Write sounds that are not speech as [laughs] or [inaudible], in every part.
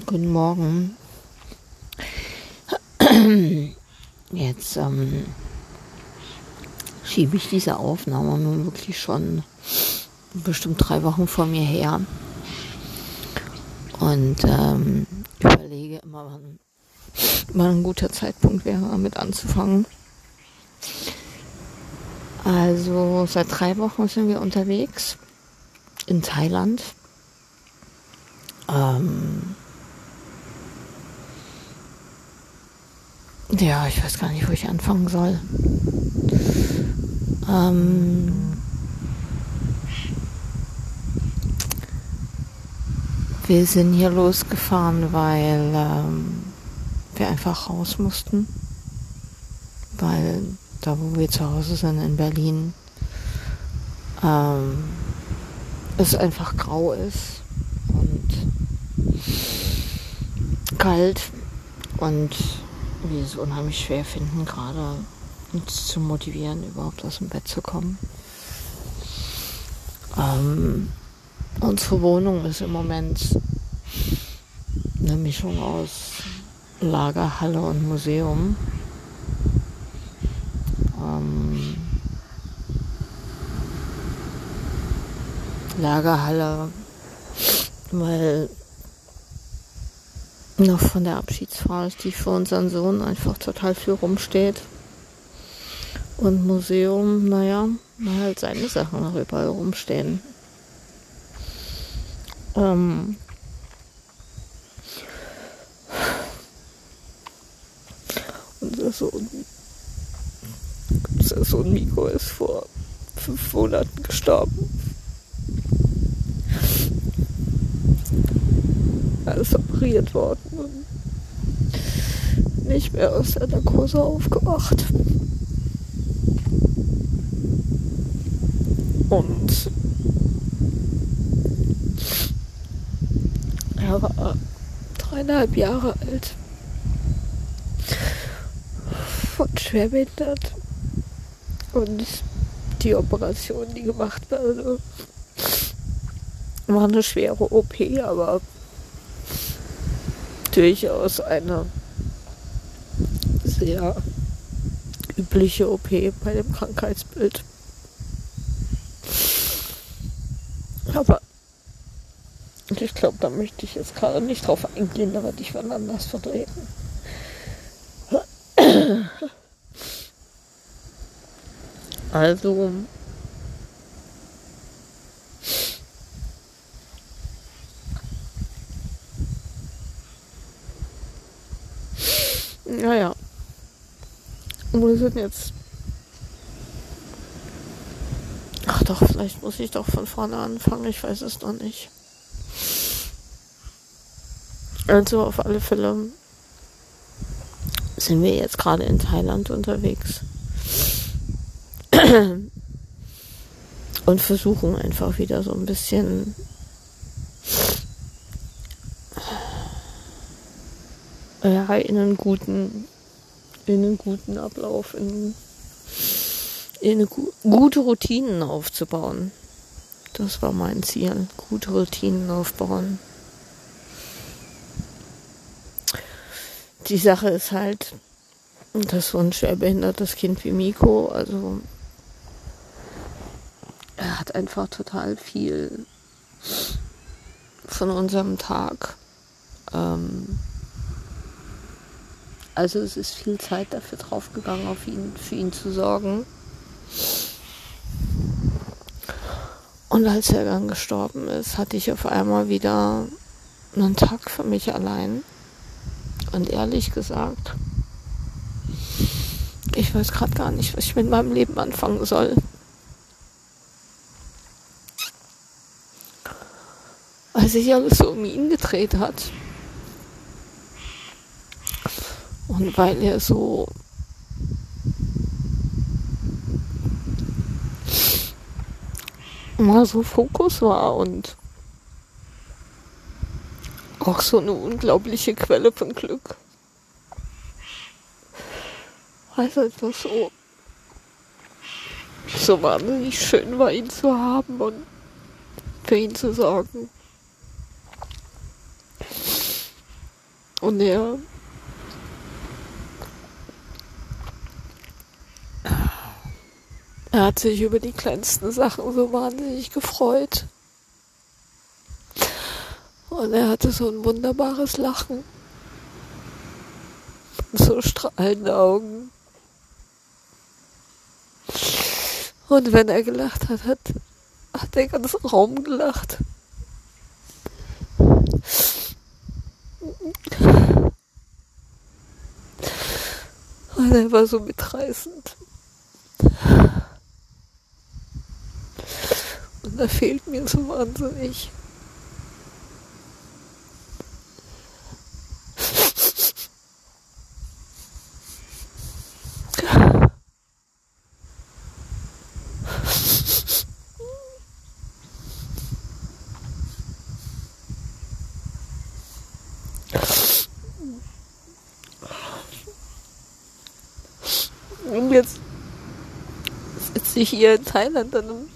Guten Morgen. Jetzt ähm, schiebe ich diese Aufnahme nun wirklich schon bestimmt drei Wochen vor mir her und ähm, überlege immer, wann, wann ein guter Zeitpunkt wäre, damit anzufangen. Also seit drei Wochen sind wir unterwegs in Thailand. Ähm, ja, ich weiß gar nicht, wo ich anfangen soll. Ähm, wir sind hier losgefahren, weil ähm, wir einfach raus mussten. Weil da wo wir zu Hause sind in Berlin, ähm, es einfach grau ist und kalt und wir es unheimlich schwer finden, gerade uns zu motivieren, überhaupt aus dem Bett zu kommen. Ähm, unsere Wohnung ist im Moment eine Mischung aus Lagerhalle und Museum. Ähm, Lagerhalle, weil noch von der Abschiedsfahrt, die für unseren Sohn einfach total viel rumsteht. Und Museum, naja, mal halt seine Sachen noch überall rumstehen. Ähm, unser Sohn unser Sohn Miko ist vor fünf Monaten gestorben. Ist operiert worden und nicht mehr aus der Narkose aufgewacht. Und er war dreieinhalb Jahre alt und schwerbehindert und die Operation, die gemacht wurde, war eine schwere OP, aber durchaus eine sehr übliche OP bei dem Krankheitsbild. Aber ich glaube, da möchte ich jetzt gerade nicht drauf eingehen, da werde ich wann anders vertreten. Also. Naja. Wir sind jetzt. Ach doch, vielleicht muss ich doch von vorne anfangen, ich weiß es noch nicht. Also auf alle Fälle sind wir jetzt gerade in Thailand unterwegs. [clears throat] und versuchen einfach wieder so ein bisschen ja, in einen guten, in einen guten Ablauf, in, in eine gu gute Routinen aufzubauen. Das war mein Ziel, gute Routinen aufbauen. Die Sache ist halt, dass so ein schwerbehindertes Kind wie Miko, also er hat einfach total viel von unserem Tag. Ähm, also es ist viel Zeit dafür draufgegangen, auf ihn, für ihn zu sorgen. Und als er dann gestorben ist, hatte ich auf einmal wieder einen Tag für mich allein. Und ehrlich gesagt, ich weiß gerade gar nicht, was ich mit meinem Leben anfangen soll. weil sich alles so um ihn gedreht hat. Und weil er so mal so Fokus war und auch so eine unglaubliche Quelle von Glück. Also etwas so so wahnsinnig schön war, ihn zu haben und für ihn zu sorgen. Und er Er hat sich über die kleinsten Sachen so wahnsinnig gefreut. Und er hatte so ein wunderbares Lachen. So strahlende Augen. Und wenn er gelacht hat, hat, hat der ganze Raum gelacht. Und er war so mitreißend. Da fehlt mir so wahnsinnig. Und jetzt sitze ich hier in Thailand an einem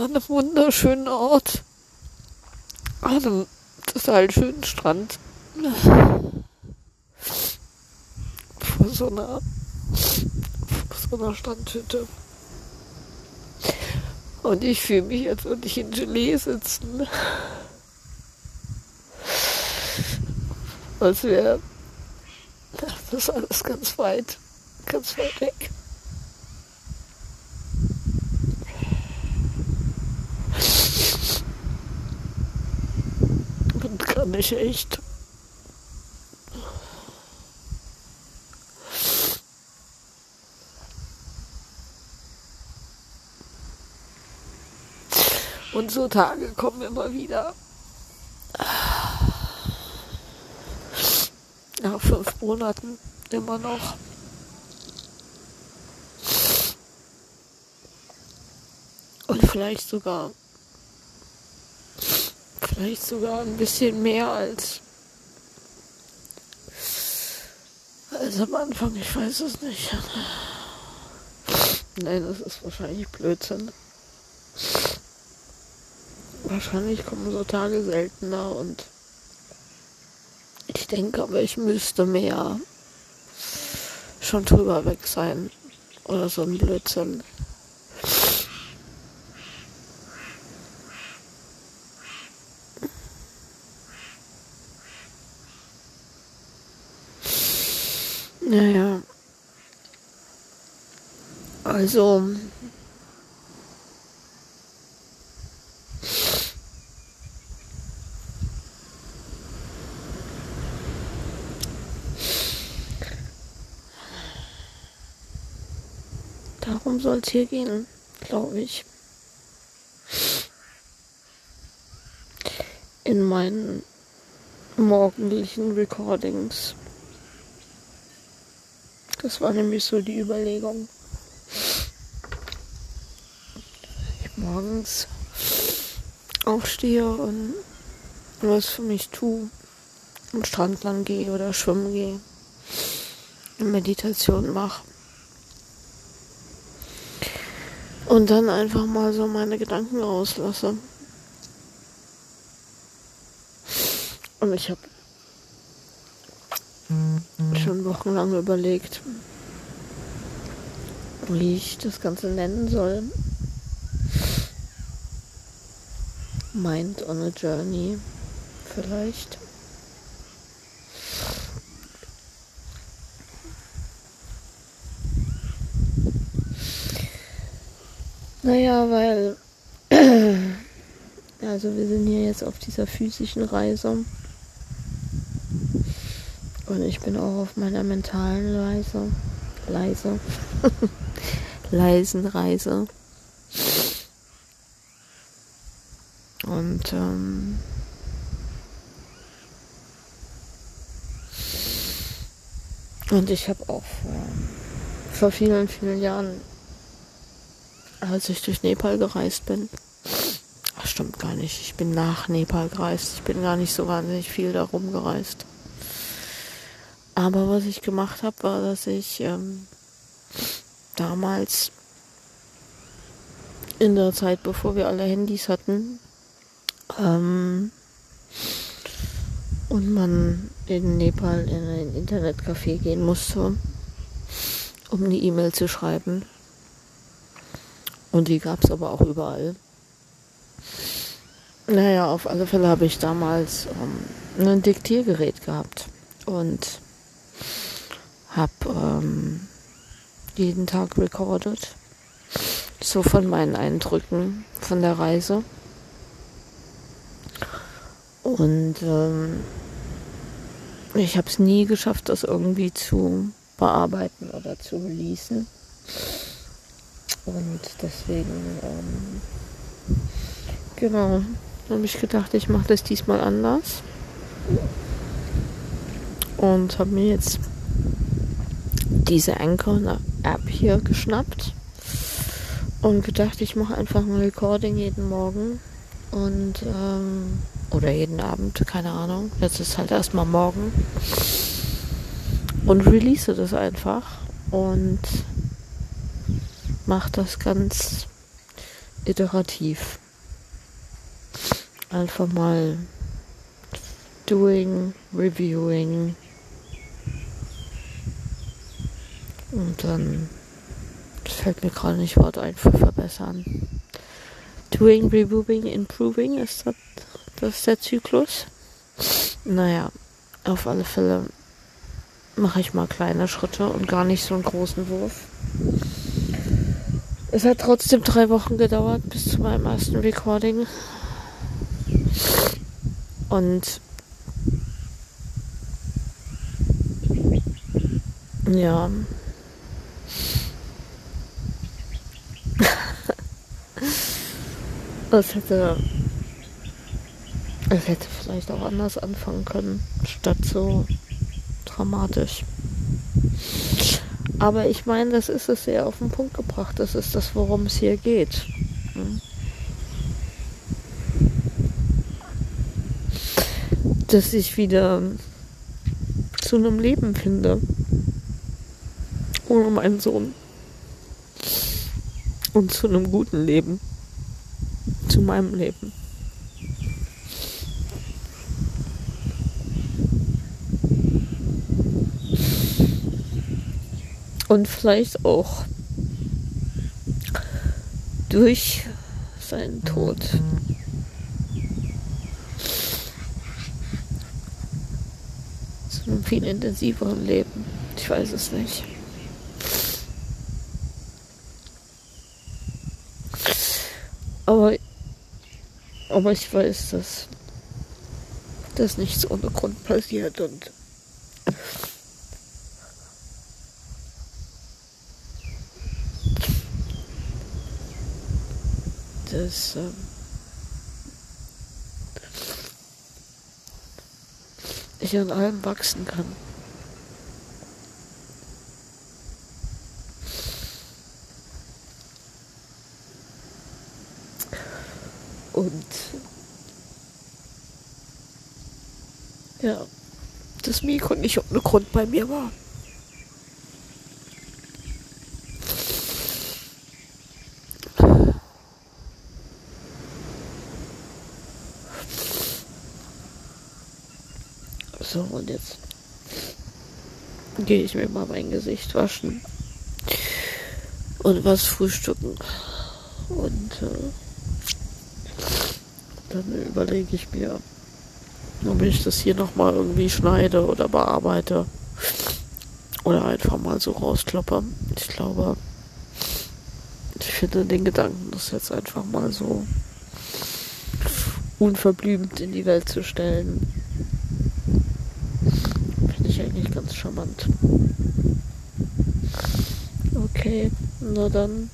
an einem wunderschönen Ort. An einem total schönen Strand. Vor so einer, vor so einer Strandhütte. Und ich fühle mich, als würde ich in Gelee sitzen. Als wäre das alles ganz weit, ganz weit weg. Kann ich echt. Und so Tage kommen immer wieder. Nach fünf Monaten immer noch. Und vielleicht sogar Vielleicht sogar ein bisschen mehr als, als am Anfang. Ich weiß es nicht. Nein, das ist wahrscheinlich Blödsinn. Wahrscheinlich kommen so Tage seltener und ich denke aber, ich müsste mehr schon drüber weg sein. Oder so ein Blödsinn. Naja. Also. Darum soll es hier gehen, glaube ich. In meinen morgendlichen Recordings. Das war nämlich so die Überlegung. Morgens aufstehe und was für mich tue. Am Strand lang gehe oder schwimmen gehe. Meditation mache. Und dann einfach mal so meine Gedanken rauslasse. Und ich habe schon wochenlang überlegt, wie ich das Ganze nennen soll. Mind on a Journey vielleicht. Naja, weil [clears throat] also wir sind hier jetzt auf dieser physischen Reise. Und ich bin auch auf meiner mentalen Reise. Leise. [laughs] leisen Reise. Und ähm, und ich habe auch vor, vor vielen, vielen Jahren, als ich durch Nepal gereist bin, ach, stimmt gar nicht, ich bin nach Nepal gereist, ich bin gar nicht so wahnsinnig viel darum gereist. Aber was ich gemacht habe, war, dass ich ähm, damals in der Zeit, bevor wir alle Handys hatten, ähm, und man in Nepal in ein Internetcafé gehen musste, um eine E-Mail zu schreiben. Und die gab es aber auch überall. Naja, auf alle Fälle habe ich damals ähm, ein Diktiergerät gehabt und habe ähm, jeden Tag recorded, so von meinen Eindrücken von der Reise. Und ähm, ich habe es nie geschafft, das irgendwie zu bearbeiten oder zu releasen. Und deswegen, ähm, genau, habe ich gedacht, ich mache das diesmal anders. Und habe mir jetzt diese Anchor-App hier geschnappt und gedacht, ich mache einfach ein Recording jeden Morgen und ähm, oder jeden Abend, keine Ahnung. Jetzt ist halt erstmal morgen und release das einfach und mache das ganz iterativ. Einfach mal doing, reviewing und dann fällt mir gerade nicht Wort ein für verbessern. Doing, reviewing, improving ist das, das ist der Zyklus. Naja, auf alle Fälle mache ich mal kleine Schritte und gar nicht so einen großen Wurf. Es hat trotzdem drei Wochen gedauert bis zu meinem ersten Recording. Und ja. [laughs] es hätte es hätte vielleicht auch anders anfangen können, statt so dramatisch. Aber ich meine, das ist es sehr auf den Punkt gebracht. Das ist das, worum es hier geht. Hm? Dass ich wieder zu einem Leben finde. Ohne meinen Sohn. Und zu einem guten Leben. Zu meinem Leben. Und vielleicht auch durch seinen Tod. Zu einem viel intensiveren Leben. Ich weiß es nicht. Aber, aber ich weiß, dass das nichts ohne Grund passiert und dass ähm, ich an allem wachsen kann. Und ja, das Mikro nicht ohne Grund bei mir war. So, und jetzt gehe ich mir mal mein Gesicht waschen und was frühstücken. Und äh, dann überlege ich mir, ob ich das hier nochmal irgendwie schneide oder bearbeite. Oder einfach mal so rauskloppe. Ich glaube, ich finde den Gedanken, das jetzt einfach mal so unverblümt in die Welt zu stellen, Okay, na dann.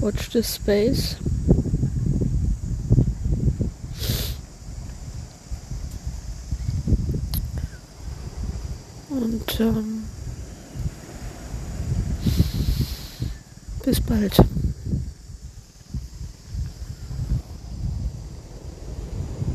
Watch this space. Und ähm, bis bald.